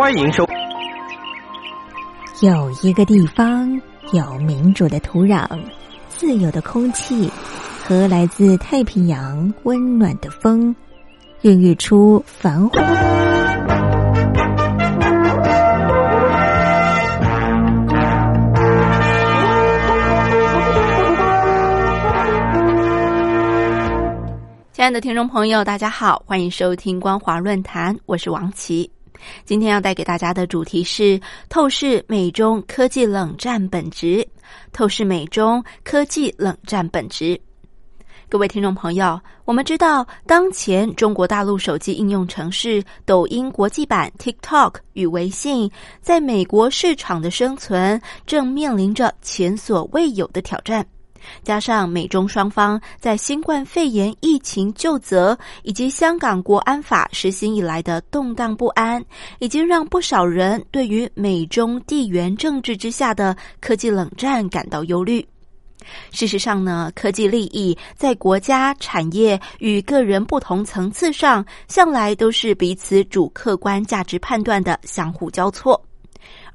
欢迎收。有一个地方有民主的土壤、自由的空气和来自太平洋温暖的风，孕育出繁华。亲爱的听众朋友，大家好，欢迎收听光华论坛，我是王琦。今天要带给大家的主题是透视美中科技冷战本质。透视美中科技冷战本质。各位听众朋友，我们知道，当前中国大陆手机应用程式抖音国际版 TikTok 与微信在美国市场的生存，正面临着前所未有的挑战。加上美中双方在新冠肺炎疫情救责以及香港国安法实行以来的动荡不安，已经让不少人对于美中地缘政治之下的科技冷战感到忧虑。事实上呢，科技利益在国家、产业与个人不同层次上，向来都是彼此主客观价值判断的相互交错。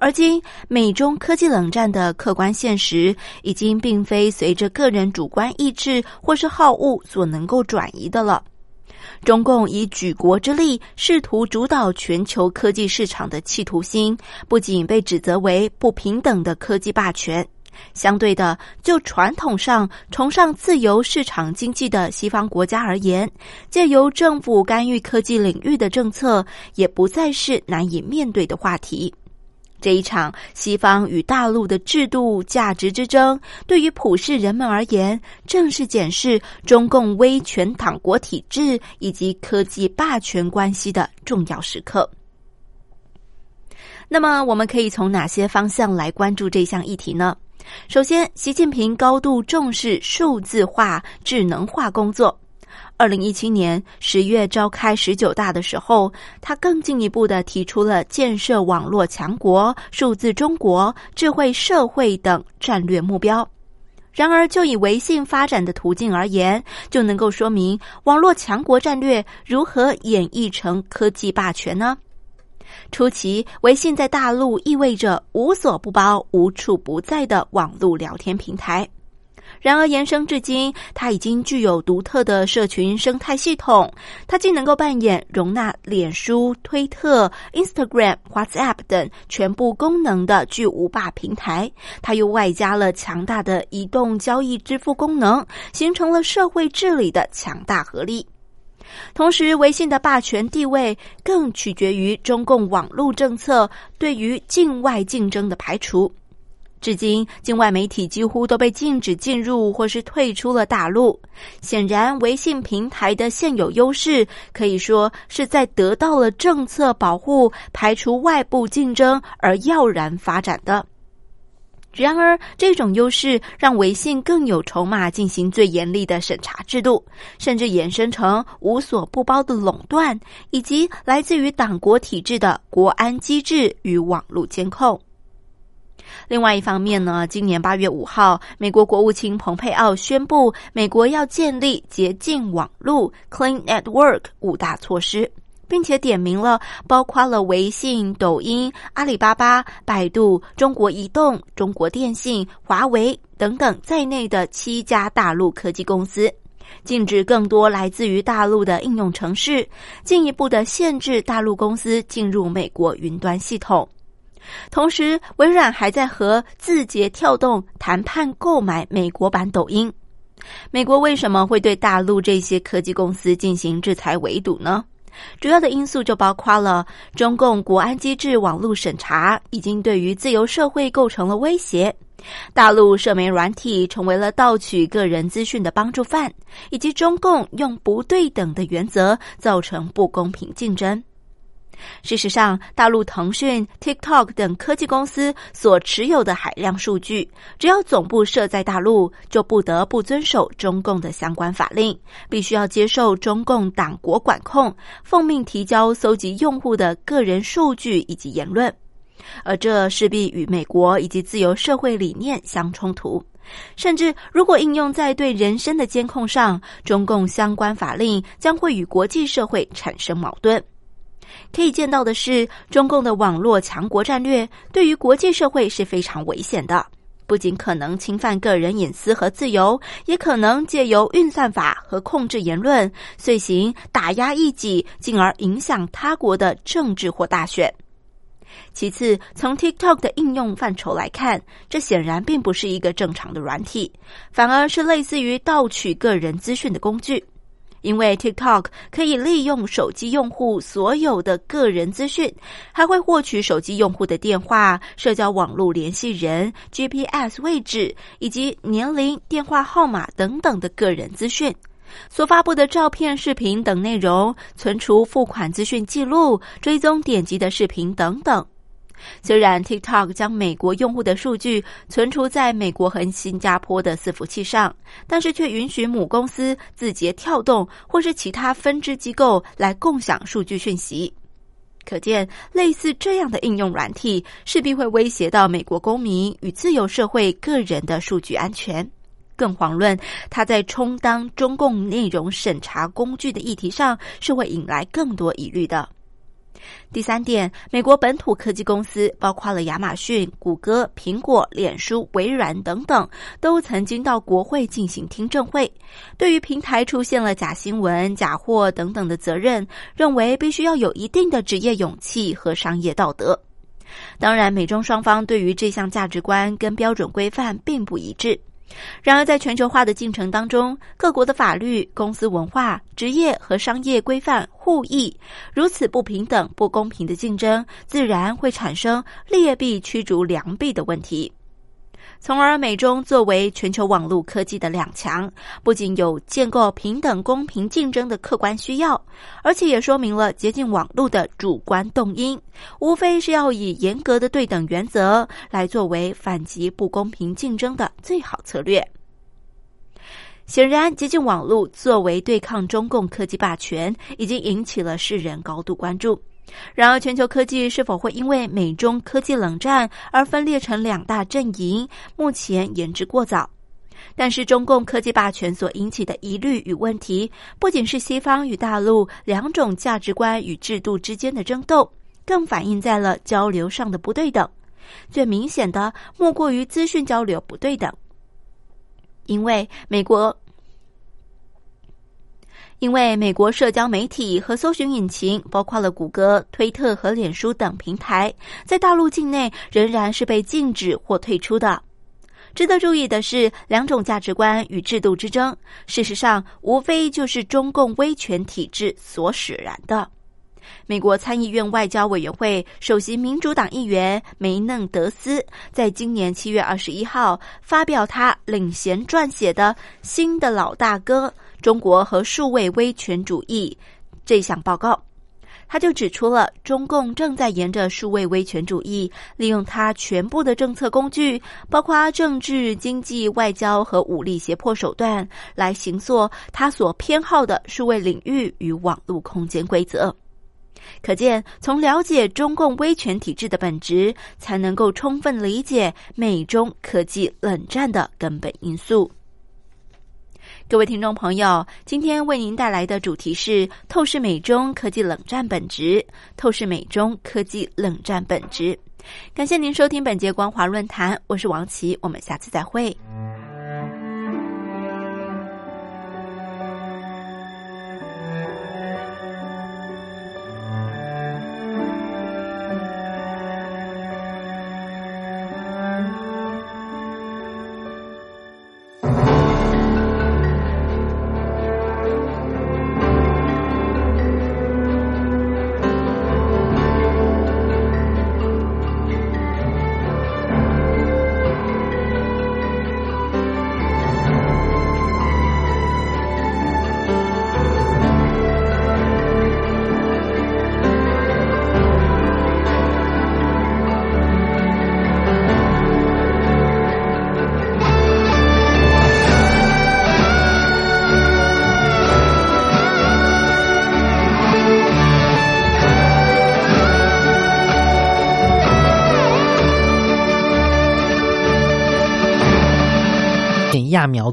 而今，美中科技冷战的客观现实，已经并非随着个人主观意志或是好恶所能够转移的了。中共以举国之力试图主导全球科技市场的企图心，不仅被指责为不平等的科技霸权，相对的，就传统上崇尚自由市场经济的西方国家而言，借由政府干预科技领域的政策，也不再是难以面对的话题。这一场西方与大陆的制度价值之争，对于普世人们而言，正是检视中共威权党国体制以及科技霸权关系的重要时刻。那么，我们可以从哪些方向来关注这项议题呢？首先，习近平高度重视数字化、智能化工作。二零一七年十月召开十九大的时候，他更进一步的提出了建设网络强国、数字中国、智慧社会等战略目标。然而，就以微信发展的途径而言，就能够说明网络强国战略如何演绎成科技霸权呢？初期，微信在大陆意味着无所不包、无处不在的网络聊天平台。然而，延伸至今，它已经具有独特的社群生态系统。它既能够扮演容纳脸书、推特、Instagram、WhatsApp 等全部功能的巨无霸平台，它又外加了强大的移动交易支付功能，形成了社会治理的强大合力。同时，微信的霸权地位更取决于中共网络政策对于境外竞争的排除。至今，境外媒体几乎都被禁止进入或是退出了大陆。显然，微信平台的现有优势可以说是在得到了政策保护、排除外部竞争而耀然发展的。然而，这种优势让微信更有筹码进行最严厉的审查制度，甚至衍生成无所不包的垄断，以及来自于党国体制的国安机制与网络监控。另外一方面呢，今年八月五号，美国国务卿蓬佩奥宣布，美国要建立洁净网络 （Clean Network） 五大措施，并且点名了包括了微信、抖音、阿里巴巴、百度、中国移动、中国电信、华为等等在内的七家大陆科技公司，禁止更多来自于大陆的应用程式，进一步的限制大陆公司进入美国云端系统。同时，微软还在和字节跳动谈判购买美国版抖音。美国为什么会对大陆这些科技公司进行制裁围堵呢？主要的因素就包括了中共国安机制网络审查已经对于自由社会构成了威胁，大陆社媒软体成为了盗取个人资讯的帮助犯，以及中共用不对等的原则造成不公平竞争。事实上，大陆腾讯、TikTok 等科技公司所持有的海量数据，只要总部设在大陆，就不得不遵守中共的相关法令，必须要接受中共党国管控，奉命提交搜集用户的个人数据以及言论，而这势必与美国以及自由社会理念相冲突。甚至，如果应用在对人身的监控上，中共相关法令将会与国际社会产生矛盾。可以见到的是，中共的网络强国战略对于国际社会是非常危险的。不仅可能侵犯个人隐私和自由，也可能借由运算法和控制言论，遂行打压异己，进而影响他国的政治或大选。其次，从 TikTok 的应用范畴来看，这显然并不是一个正常的软体，反而是类似于盗取个人资讯的工具。因为 TikTok 可以利用手机用户所有的个人资讯，还会获取手机用户的电话、社交网络联系人、GPS 位置以及年龄、电话号码等等的个人资讯。所发布的照片、视频等内容，存储付款资讯记录、追踪点击的视频等等。虽然 TikTok 将美国用户的数据存储在美国和新加坡的伺服器上，但是却允许母公司字节跳动或是其他分支机构来共享数据讯息。可见，类似这样的应用软体势必会威胁到美国公民与自由社会个人的数据安全。更遑论它在充当中共内容审查工具的议题上，是会引来更多疑虑的。第三点，美国本土科技公司，包括了亚马逊、谷歌、苹果、脸书、微软等等，都曾经到国会进行听证会，对于平台出现了假新闻、假货等等的责任，认为必须要有一定的职业勇气和商业道德。当然，美中双方对于这项价值观跟标准规范并不一致。然而，在全球化的进程当中，各国的法律、公司文化、职业和商业规范互异，如此不平等、不公平的竞争，自然会产生劣币驱逐良币的问题。从而，美中作为全球网络科技的两强，不仅有建构平等公平竞争的客观需要，而且也说明了接近网络的主观动因，无非是要以严格的对等原则来作为反击不公平竞争的最好策略。显然，接近网络作为对抗中共科技霸权，已经引起了世人高度关注。然而，全球科技是否会因为美中科技冷战而分裂成两大阵营？目前言之过早。但是，中共科技霸权所引起的疑虑与问题，不仅是西方与大陆两种价值观与制度之间的争斗，更反映在了交流上的不对等。最明显的，莫过于资讯交流不对等，因为美国。因为美国社交媒体和搜寻引擎，包括了谷歌、推特和脸书等平台，在大陆境内仍然是被禁止或退出的。值得注意的是，两种价值观与制度之争，事实上无非就是中共威权体制所使然的。美国参议院外交委员会首席民主党议员梅嫩德斯，在今年七月二十一号发表他领衔撰写的《新的老大哥》。中国和数位威权主义这项报告，他就指出了中共正在沿着数位威权主义，利用他全部的政策工具，包括政治、经济、外交和武力胁迫手段，来行塑他所偏好的数位领域与网络空间规则。可见，从了解中共威权体制的本质，才能够充分理解美中科技冷战的根本因素。各位听众朋友，今天为您带来的主题是透视美中科技冷战本质。透视美中科技冷战本质。感谢您收听本节光华论坛，我是王琦，我们下次再会。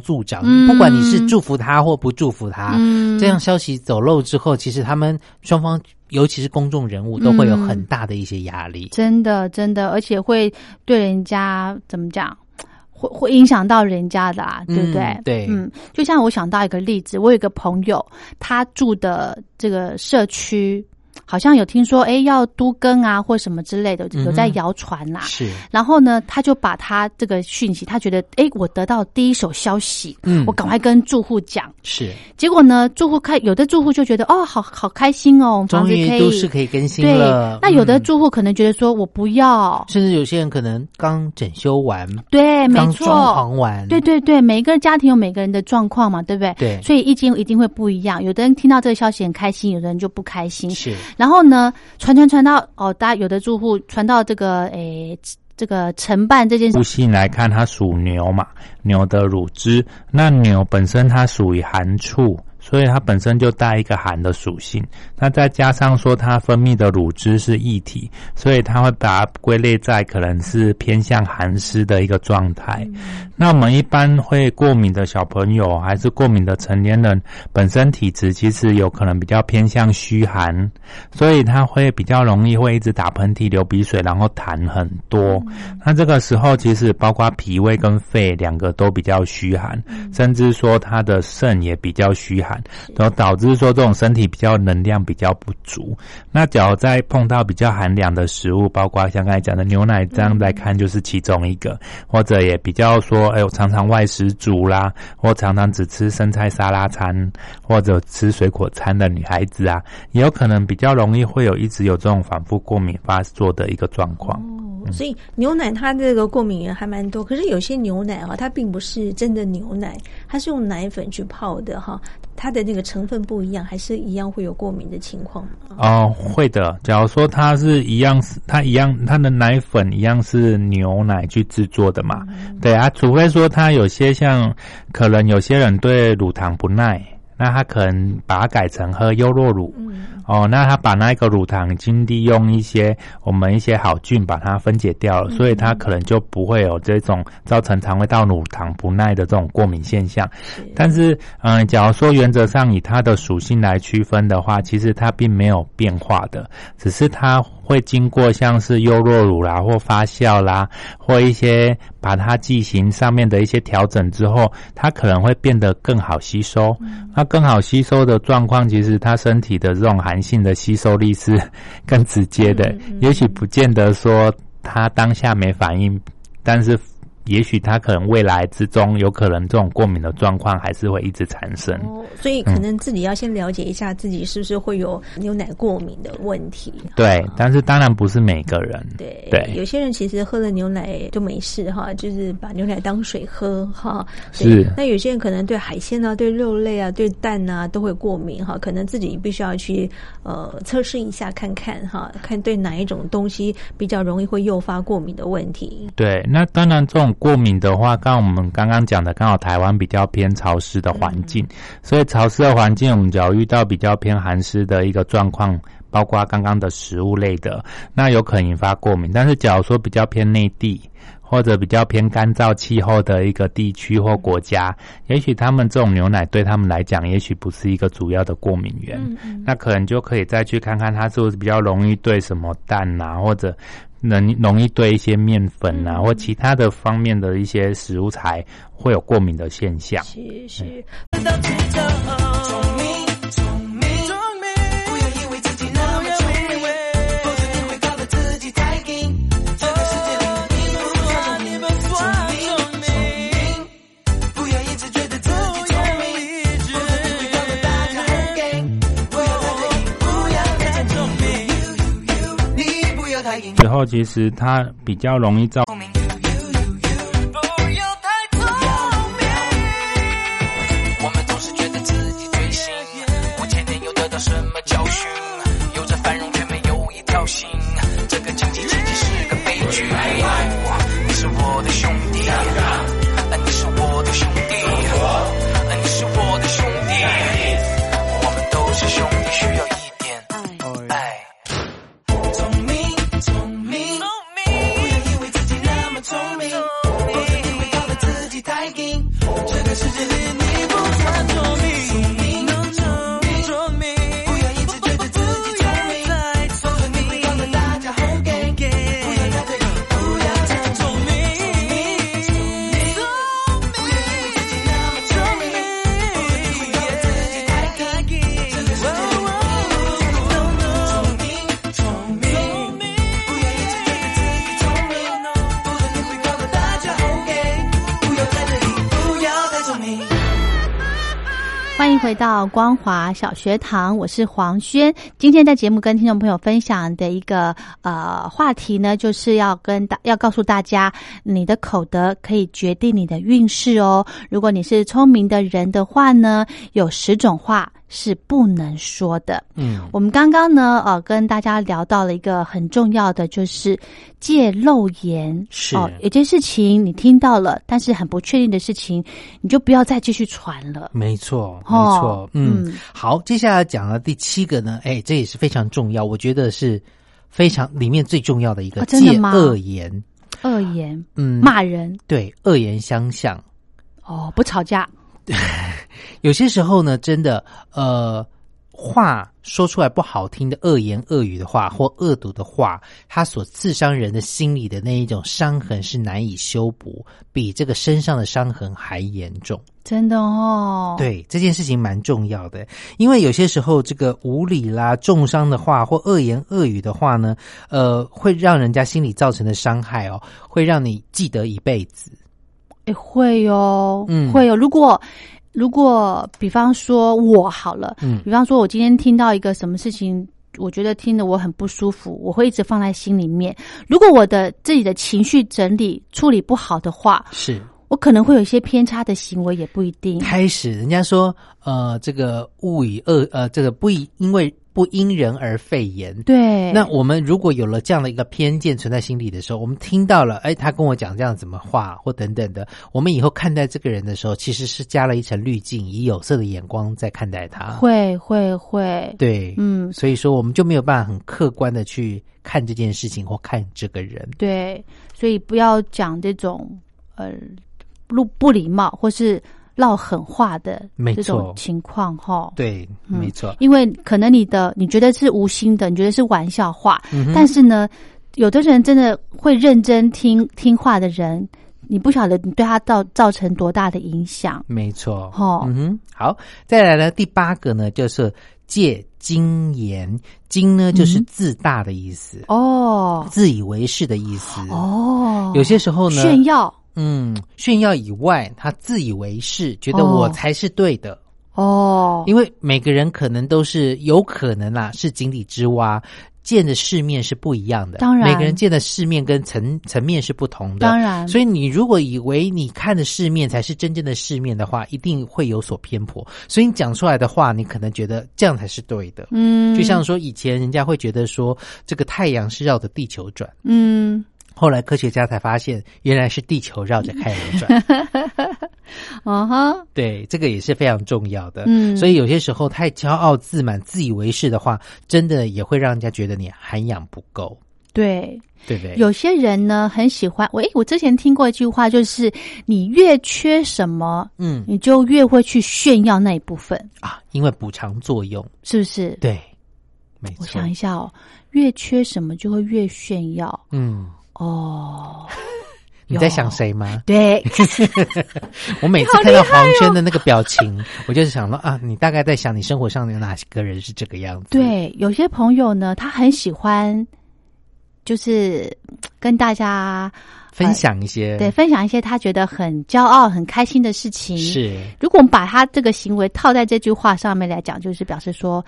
助长，不管你是祝福他或不祝福他，这样消息走漏之后，其实他们双方尤其是公众人物，都会有很大的一些压力。真的，真的，而且会对人家怎么讲？会会影响到人家的啊，对不对？对，嗯，就像我想到一个例子，我有一个朋友，他住的这个社区。好像有听说，哎，要都更啊，或什么之类的，有在谣传啦。是，然后呢，他就把他这个讯息，他觉得，哎，我得到第一手消息，嗯，我赶快跟住户讲。是，结果呢，住户开，有的住户就觉得，哦，好好开心哦，终于都是可以更新了。那有的住户可能觉得说，我不要。甚至有些人可能刚整修完，对，没错，装潢完，对对对，每一个家庭有每个人的状况嘛，对不对？对，所以意见一定会不一样。有的人听到这个消息很开心，有的人就不开心。是。然后呢，传传传到哦，大家有的住户传到这个诶，这个承办这件事。信来看，它属牛嘛，牛的乳汁，那牛本身它属于寒处。所以它本身就带一个寒的属性，那再加上说它分泌的乳汁是液体，所以它会把它归类在可能是偏向寒湿的一个状态。那我们一般会过敏的小朋友还是过敏的成年人，本身体质其实有可能比较偏向虚寒，所以他会比较容易会一直打喷嚏、流鼻水，然后痰很多。那这个时候其实包括脾胃跟肺两个都比较虚寒，甚至说他的肾也比较虚寒。然后导致说这种身体比较能量比较不足。那只要再碰到比较寒凉的食物，包括像刚才讲的牛奶，这样来看就是其中一个。或者也比较说，哎，我常常外食族啦，或常常只吃生菜沙拉餐，或者吃水果餐的女孩子啊，也有可能比较容易会有一直有这种反复过敏发作的一个状况。哦，所以牛奶它这个过敏源还蛮多，可是有些牛奶哈，它并不是真的牛奶，它是用奶粉去泡的哈。它的那个成分不一样，还是一样会有过敏的情况？哦，会的。假如说它是一样，它一样，它的奶粉一样是牛奶去制作的嘛？对啊，除非说它有些像，可能有些人对乳糖不耐。那他可能把它改成喝优酪乳，哦，那他把那个乳糖经利用一些我们一些好菌把它分解掉了，所以他可能就不会有这种造成肠胃道乳糖不耐的这种过敏现象。但是，嗯，假如说原则上以它的属性来区分的话，其实它并没有变化的，只是它。会经过像是优酪乳啦，或发酵啦，或一些把它剂型上面的一些调整之后，它可能会变得更好吸收。那更好吸收的状况，其实它身体的这种寒性的吸收力是 更直接的。也许不见得说它当下没反应，但是。也许他可能未来之中有可能这种过敏的状况还是会一直产生，所以可能自己要先了解一下自己是不是会有牛奶过敏的问题。对，但是当然不是每个人。对对，有些人其实喝了牛奶就没事哈，就是把牛奶当水喝哈。是。那有些人可能对海鲜啊、对肉类啊、对蛋啊都会过敏哈，可能自己必须要去呃测试一下看看哈，看对哪一种东西比较容易会诱发过敏的问题。对，那当然这种。过敏的话，刚我们刚刚讲的，刚好台湾比较偏潮湿的环境，所以潮湿的环境，我们只要遇到比较偏寒湿的一个状况，包括刚刚的食物类的，那有可能引发过敏。但是假如说比较偏内地或者比较偏干燥气候的一个地区或国家，也许他们这种牛奶对他们来讲，也许不是一个主要的过敏源，那可能就可以再去看看它是不是比较容易对什么蛋啊或者。能容易对一些面粉啊或其他的方面的一些食物材会有过敏的现象。其实它比较容易造。到光华小学堂，我是黄轩。今天在节目跟听众朋友分享的一个呃话题呢，就是要跟大要告诉大家，你的口德可以决定你的运势哦。如果你是聪明的人的话呢，有十种话是不能说的。嗯，我们刚刚呢，呃，跟大家聊到了一个很重要的，就是戒漏言。是。哦，有件事情你听到了，但是很不确定的事情，你就不要再继续传了。没错，没哦错，嗯，嗯。好，接下来讲了第七个呢，哎，这也是非常重要，我觉得是非常里面最重要的一个戒恶言，恶言嗯，骂人。对，恶言相向，哦，不吵架，有些时候呢，真的，呃，话说出来不好听的恶言恶语的话，或恶毒的话，它所刺伤人的心里的那一种伤痕是难以修补，比这个身上的伤痕还严重。真的哦。，对这件事情蛮重要的，因为有些时候这个无理啦、重伤的话或恶言恶语的话呢，呃，会让人家心里造成的伤害哦，会让你记得一辈子。哎，会哦，嗯会哦。如果如果比方说我好了，嗯比方说我今天听到一个什么事情。我觉得听得我很不舒服，我会一直放在心里面。如果我的自己的情绪整理处理不好的话，是我可能会有一些偏差的行为，也不一定。开始，人家说，呃，这个物以恶，呃，这个不以因为不因人而废言。对，那我们如果有了这样的一个偏见存在心里的时候，我们听到了，哎，他跟我讲这样怎么话或等等的，我们以后看待这个人的时候，其实是加了一层滤镜，以有色的眼光在看待他。会会会，对，嗯，所以说我们就没有办法很客观的去看这件事情或看这个人。对，所以不要讲这种呃不不礼貌或是唠狠话的这种情况哈。对，嗯没错。因为可能你的你觉得是无心的，你觉得是玩笑话，嗯但是呢，有的人真的会认真听听话的人，你不晓得你对他造造成多大的影响。没错，哦嗯哼，好，再来呢，第八个呢，就是借精言，精呢就是嗯自大的意思，哦。自以为是的意思。哦，有些时候呢，炫耀嗯，炫耀以外，他自以为是，觉得哦我才是对的。哦，因为每个人可能都是有可能啦，是井底之蛙，见的世面是不一样的。当然每个人见的世面跟层层面是不同的。当然所以你如果以为你看的世面才是真正的世面的话，一定会有所偏颇。所以你讲出来的话，你可能觉得这样才是对的。嗯，就像说以前人家会觉得说这个太阳是绕着地球转，嗯后来科学家才发现原来是地球绕着太阳转。哦哈对，这个也是非常重要的。嗯所以有些时候太骄傲自满、自以为是的话，真的也会让人家觉得你涵养不够，对。对不对？有些人呢很喜欢，喂，我之前听过一句话，就是你越缺什么，嗯你就越会去炫耀那一部分，啊，因为补偿作用，是不是？对，没错我想一。下哦，越缺什么就会越炫耀嗯，哦。你在想谁吗？对，我每次看到黄轩的那个表情，我就是想到啊，你大概在想你生活上有哪些个人是这个样子？，对，有些朋友呢，他很喜欢，就是嗯跟大家分享一些，对分享一些他觉得很骄傲、很开心的事情。，是如果我们把他这个行为套在这句话上面来讲，就是表示说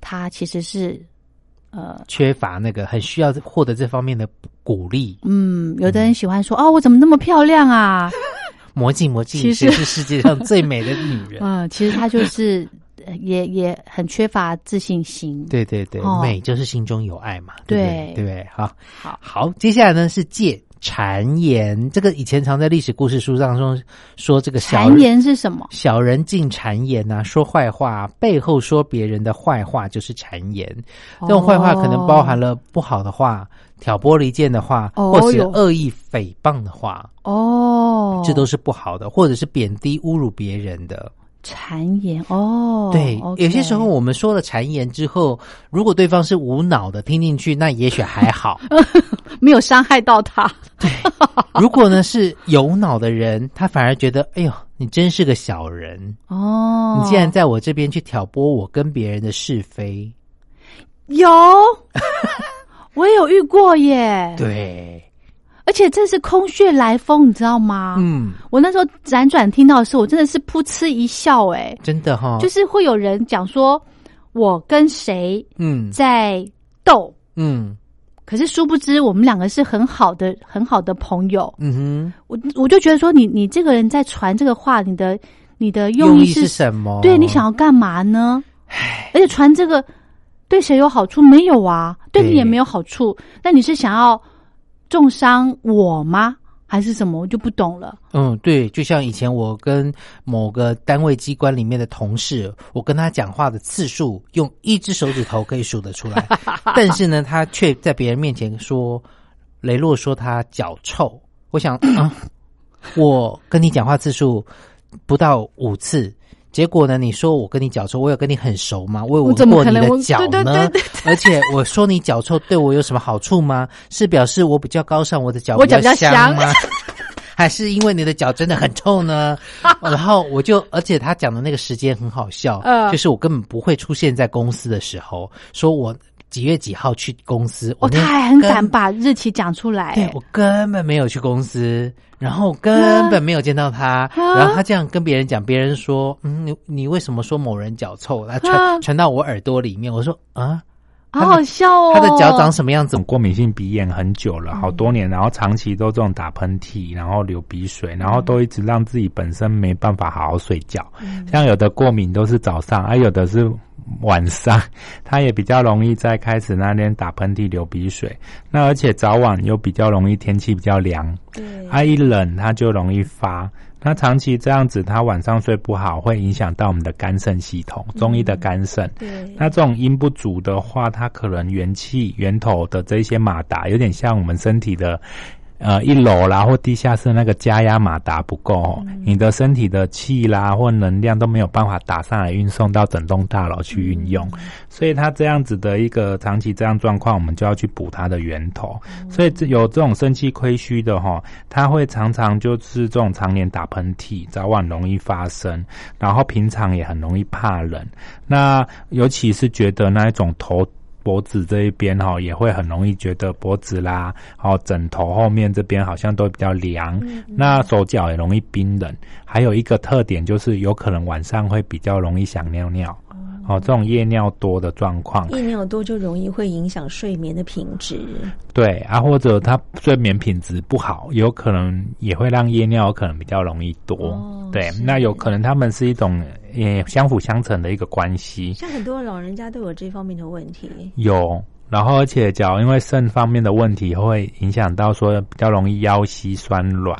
他其实是呃。缺乏那个很需要获得这方面的鼓励。嗯，有的人喜欢说、哦，我怎么那么漂亮啊？魔镜魔镜，其实是世界上最美的女人？嗯，其实她就是呃 也也很缺乏自信心。对对对，哦美就是心中有爱嘛，对对？好，好，好，接下来呢是借谗言，这个以前常在历史故事书当中说这个小谗人言是什么？小人进谗言呐、说坏话，背后说别人的坏话就是谗言。这种坏话可能包含了不好的话、挑拨离间的话，哦或是哟恶意诽谤的话，哦，这都是不好的，或者是贬低、侮辱别人的。谗言哦。对有些时候我们说了谗言之后，如果对方是无脑的听进去，那也许还好。没有伤害到他。对如果呢是有脑的人，他反而觉得，哎呦，你真是个小人。哦，你竟然在我这边去挑拨我跟别人的是非，有，我也有遇过耶。，对，而且这是空穴来风，你知道吗？嗯，我那时候辗转听到的时候，我真的是噗嗤一笑、哎，真的哈、就是会有人讲说我跟谁嗯。在斗，嗯可是殊不知我们两个是很好的、很好的朋友。嗯哼我我就觉得说你，你这个人在传这个话，你的你的，用意是用意是什么？对你想要干嘛呢？而且传这个对谁有好处？没有啊，对你也没有好处。那你是想要重伤我吗？还是什么？我就不懂了。嗯，对，就像以前我跟某个单位机关里面的同事，我跟他讲话的次数，用一只手指头可以数得出来，但是呢，他却在别人面前说雷洛说他脚臭。我想，啊，我跟你讲话次数不到五次。结果呢？你说我跟你脚臭，我有跟你很熟吗？我闻过你的脚呢？对对对而且我说你脚臭对我有什么好处吗？是表示我比较高尚，我的脚我脚比较香香吗？还是因为你的脚真的很臭呢？然后我就，而且他讲的那个时间很好笑，嗯就是我根本不会出现在公司的时候，说我几月几号去公司，我哦，他还很敢把日期讲出来。对我根本没有去公司，然后根本没有见到他，啊然后他这样跟别人讲，别人说，嗯，你你为什么说某人脚臭？他传、啊传到我耳朵里面，我说啊，好好笑哦。他的脚长什么样子？过敏性鼻炎很久了，好多年，然后长期都这种打喷嚏，然后流鼻水，然后都一直让自己本身没办法好好睡觉。像有的过敏都是早上，而、有的是晚上，他也比较容易在开始那天打喷嚏、流鼻水。那而且早晚又比较容易天气比较凉，对，他一冷他就容易发。那长期这样子，他晚上睡不好，会影响到我们的肝肾系统，中医的肝肾。对，那这种阴不足的话，它可能元气源头的这些马达，有点像我们身体的。呃，一楼啦或地下室那个加压马达不够、哦，你的身体的气啦或能量都没有办法打上来运送到整栋大楼去运用，所以它这样子的一个长期这样状况，我们就要去补它的源头。所以这有这种肾气亏虚的哈、它会常常就是这种常年打喷嚏，早晚容易发生，然后平常也很容易怕冷。那尤其是觉得那一种头。脖子这一边哈、也会很容易觉得脖子啦，哦枕头后面这边好像都比较凉，那手脚也容易冰冷。还有一个特点就是有可能晚上会比较容易想尿尿，哦，这种夜尿多的状况，夜尿多就容易会影响睡眠的品质。对啊，或者他睡眠品质不好，有可能也会让夜尿可能比较容易多。哦对，那有可能他们是一种也相辅相成的一个关系。像很多老人家都有这方面的问题。有，然后而且脚因为肾方面的问题，会影响到说比较容易腰膝酸软，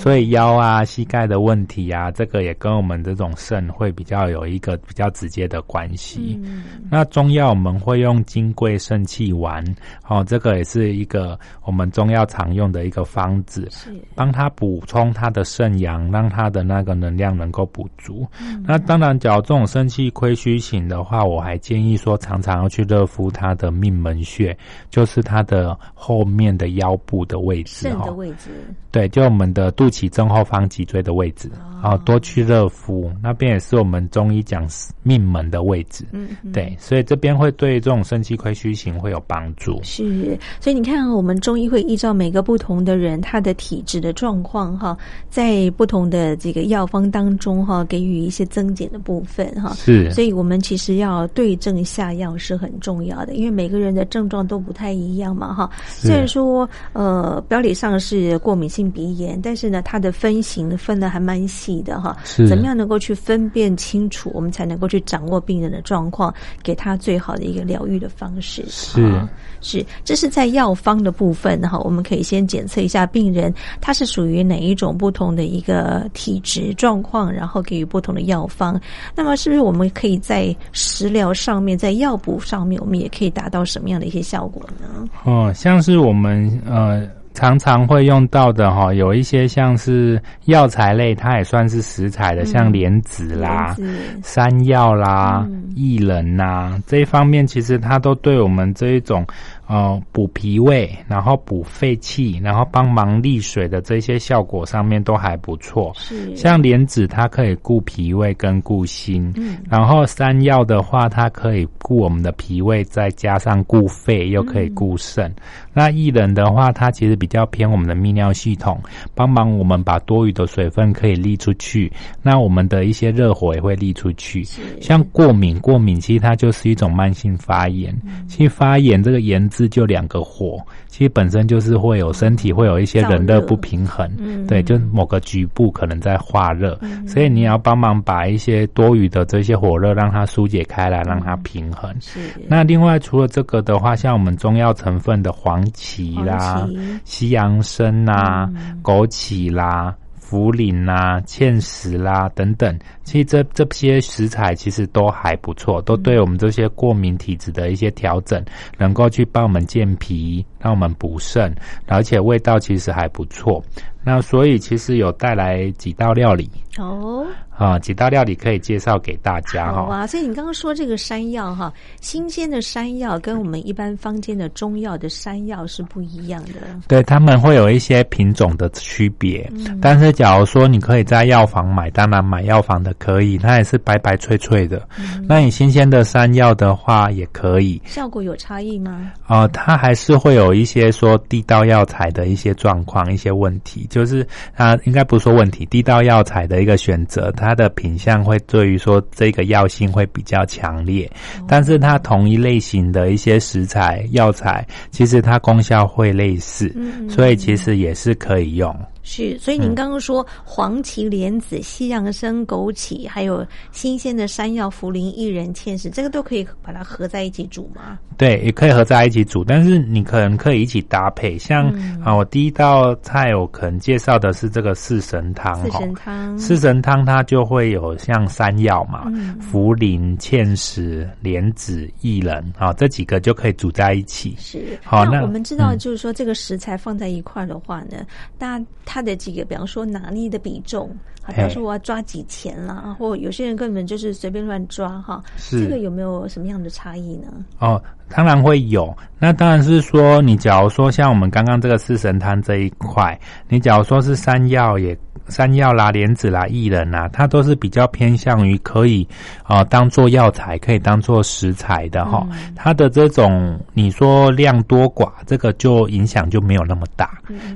所以腰啊、膝盖的问题啊，这个也跟我们这种肾会比较有一个比较直接的关系。嗯，那中药我们会用金匮肾气丸，哦，这个也是一个我们中药常用的一个方子，是帮他补充他的肾阳，让他的那个能量能够补足。那当然，假如这种肾气亏虚型的话，我还建议说，常常要去热敷他的命门穴，就是他的后面的腰部的位置肾。的位置。对，就我们的肚脐正后方脊椎的位置，哦，多去热敷，那边也是我们中医讲命门的位置。嗯，嗯对，所以这边会对这种肾气亏虚型会有帮助。是，所以你看，我们中医会依照每个不同的人他的体质的状况哈，在不同的这个药方当中哈，给予一些增减的部分哈。是，所以我们其实要对症下药是很重要的，因为每个人的症状都不太一样嘛哈。虽然说呃标题上是过敏性鼻炎，但是呢它的分型分的还蛮细的哈。是怎么样能够去分辨清楚，我们才能够去掌握病人的状况，给他最好的一个疗愈的方式。是啊是，这是在药方的部分哈，我们可以先检测一下病人他是属于哪一种不同的一个体质状况，然后给予不同的药方。那么，是不是我们可以在食疗上面，在药补上面，我们也可以达到什么样的一些效果呢？哦，像是我们呃常常会用到的哈、有一些像是药材类，它也算是食材的，像莲子啦。子山药啦嗯、薏仁呐这一方面，其实它都对我们这一种呃补脾胃，然后补肺气，然后帮忙利水的这些效果上面都还不错。是像莲子，它可以固脾胃跟固心，嗯然后山药的话，它可以固我们的脾胃，再加上固肺，又可以固肾。那薏仁的话，它其实比较偏我们的泌尿系统，帮忙我们把多余的水分可以利出去，那我们的一些热火也会利出去。像过敏，过敏其实它就是一种慢性发炎。其实发炎这个炎字就两个火，其实本身就是会有身体会有一些冷热不平衡，嗯。对，就某个局部可能在化热，所以你要帮忙把一些多余的这些火热让它疏解开来，让它平衡。是。那另外除了这个的话，像我们中药成分的黄芪啦黄芪、西洋参啦、枸杞啦。茯苓啦、芡实啦等等，其实这这些食材其实都还不错，都对我们这些过敏体质的一些调整，能够去帮我们健脾，让我们补肾，而且味道其实还不错。那所以其实有带来几道料理哦，啊，几道料理可以介绍给大家哈。哇啊。所以你刚刚说这个山药哈，新鲜的山药跟我们一般坊间的中药的山药是不一样的。对，他们会有一些品种的区别，嗯但是假如说你可以在药房买，当然买药房的可以，它也是白白脆脆的。嗯那你新鲜的山药的话也可以，效果有差异吗？呃，它还是会有一些说地道药材的一些状况、一些问题，就是它应该不是说问题，地道药材的一个选择，它的品相会对于说这个药性会比较强烈，但是它同一类型的一些食材药材，其实它功效会类似，所以其实也是可以用。是，所以您刚刚说黄芪、莲子、西洋参、枸杞，还有新鲜的山药、茯苓、薏仁、芡实，这个都可以把它合在一起煮吗？对，也可以合在一起煮，但是你可能可以一起搭配。像、啊，我第一道菜我可能介绍的是这个四神汤四。神汤，四神汤它就会有像山药嘛、嗯茯苓、芡实、莲子、薏仁啊，这几个就可以煮在一起。是，好那我们知道，嗯就是说这个食材放在一块儿的话呢，大家它的几个，比方说拿捏的比重，好，比方说我要抓几钱啦，或有些人根本就是随便乱抓哈，是这个有没有什么样的差异呢？哦，当然会有。那当然是说，你假如说像我们刚刚这个四神汤这一块，你假如说是山药也山药啦、莲子啦、薏仁啦，它都是比较偏向于可以呃当做药材，可以当做食材的哈、它的这种你说量多寡，这个就影响就没有那么大。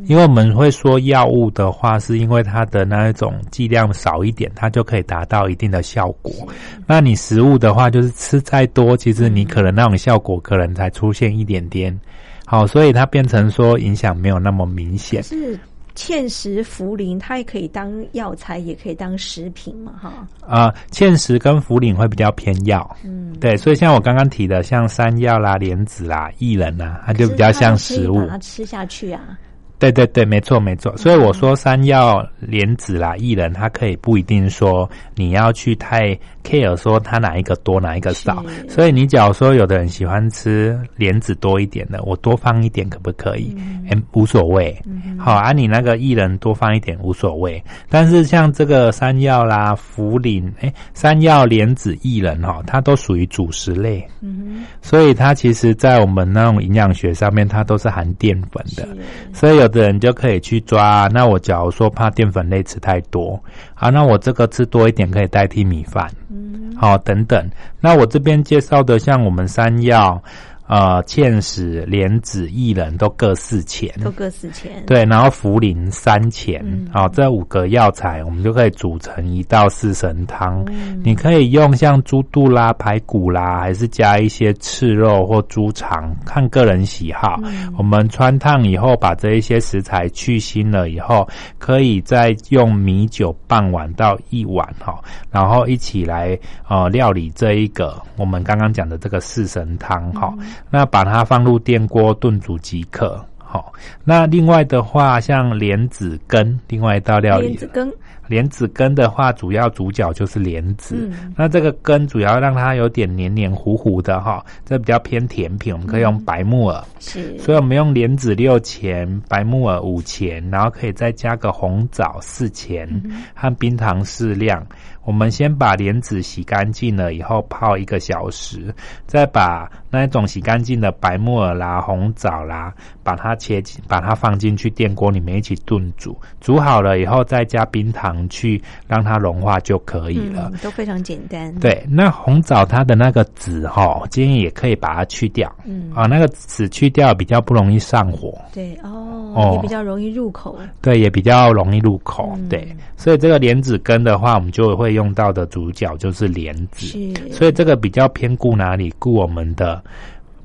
因为我们会说药物的话，是因为它的那一种剂量少一点，它就可以达到一定的效果。那你食物的话，就是吃再多，其实你可能那种效果可能才出现一点点。好，所以它变成说影响没有那么明显。是芡实、茯苓，它也可以当药材，也可以当食品嘛，哈。啊、芡实跟茯苓会比较偏药，嗯，对，所以像我刚刚提的，像山药啦、莲子啦、薏仁啦，它就比较像食物它吃下去啊。对对对，没错没错。所以我说山药、莲子啦、薏仁，它可以不一定说你要去太 care 说它哪一个多哪一个少。所以你假如说有的人喜欢吃莲子多一点的，我多放一点可不可以？哎、无所谓。好啊，你那个薏仁多放一点无所谓。但是像这个山药啦、茯苓，哎，山药、莲子、薏仁哈，它都属于主食类。嗯所以它其实，在我们那种营养学上面，它都是含淀粉的。所以有的人就可以去抓。那我假如说怕淀粉类吃太多，啊，那我这个吃多一点可以代替米饭，嗯，好，等等。那我这边介绍的像我们山药、呃芡实、莲子、薏仁都各四钱。都各四钱。对，然后茯苓三钱，嗯好、这五个药材我们就可以煮成一道四神汤。嗯你可以用像猪肚啦、排骨啦，还是加一些赤肉或猪肠，看个人喜好。我们穿烫以后，把这一些食材去腥了以后，可以再用米酒半碗到一碗哈，然后一起来呃料理这一个我们刚刚讲的这个四神汤哈。那把它放入电锅炖煮即可。好，那另外的话，像莲子羹，另外一道料理莲子羹，莲子羹的话，主要主角就是莲子。嗯那这个羹主要让它有点黏黏糊糊的哈，这比较偏甜品，我们可以用白木耳。是，所以我们用莲子六钱，白木耳五钱，然后可以再加个红枣四钱和冰糖适量。我们先把莲子洗干净了以后泡一个小时，再把那一种洗干净的白木耳啦、红枣啦，把它切把它放进去电锅里面一起炖煮，煮好了以后再加冰糖去让它融化就可以了。嗯，都非常简单。对，那红枣它的那个籽哈，建议也可以把它去掉。嗯啊，那个籽去掉比较不容易上火。对哦，哦也比较容易入口。对，也比较容易入口。嗯对，所以这个莲子根的话，我们就会用到的主角就是莲子。所以这个比较偏顾哪里？顾我们的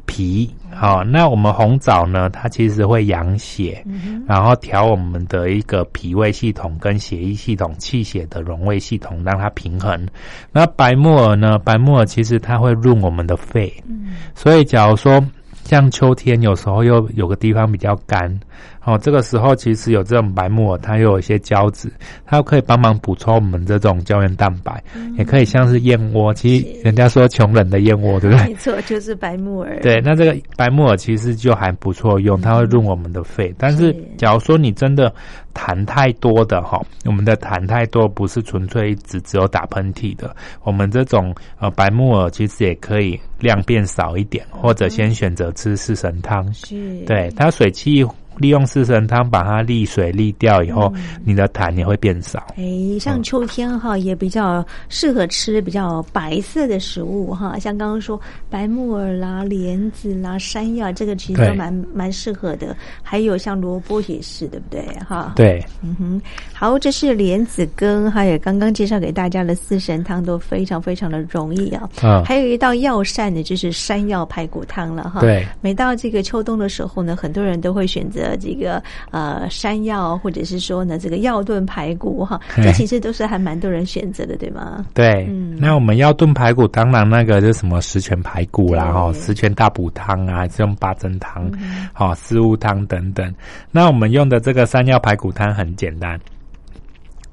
脾。好、那我们红枣呢？它其实会养血，嗯然后调我们的一个脾胃系统跟血液系统、气血的容胃系统，让它平衡。那白木耳呢？白木耳其实它会润我们的肺，嗯所以假如说像秋天有时候又有个地方比较干，哦，这个时候其实有这种白木耳，它又有一些胶质，它可以帮忙补充我们这种胶原蛋白，也可以像是燕窝。其实人家说穷人的燕窝，对不对？没错，就是白木耳。对，那这个白木耳其实就还不错用，它会润我们的肺。但是是假如说你真的痰太多的哈，我们的痰太多不是纯粹只只有打喷嚏的，我们这种呃白木耳其实也可以量变少一点，或者先选择吃四神汤。是，对，它水气利用四神汤把它沥水沥掉以后，你的痰也会变少。哎，像秋天哈，也比较适合吃比较白色的食物哈，像刚刚说白木耳啦、莲子啦、山药，这个其实都蛮蛮适合的。还有像萝卜也是，对不对？哈，，对，嗯哼，好，这是莲子羹，还有刚刚介绍给大家的四神汤，都非常非常的容易啊。嗯，还有一道药膳呢，就是山药排骨汤了哈。对，每到这个秋冬的时候呢，很多人都会选择这个呃山药，或者是说呢这个药炖排骨哈，这其实都是还蛮多人选择的，对吗？对，嗯。那我们要炖排骨，当然那个就是什么十全排骨啦，对。哈，十全大补汤啊，还是用八珍汤，嗯。好、四物汤等等。那我们用的这个山药排骨汤很简单，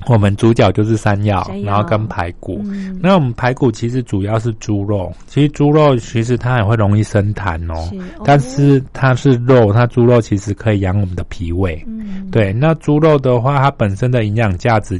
我们主角就是山药，山药。然后跟排骨。嗯，那我们排骨其实主要是猪肉，其实猪肉其实它也会容易生痰哦，是哦。但是它是肉，它猪肉其实可以养我们的脾胃。嗯，对，那猪肉的话，它本身的营养价值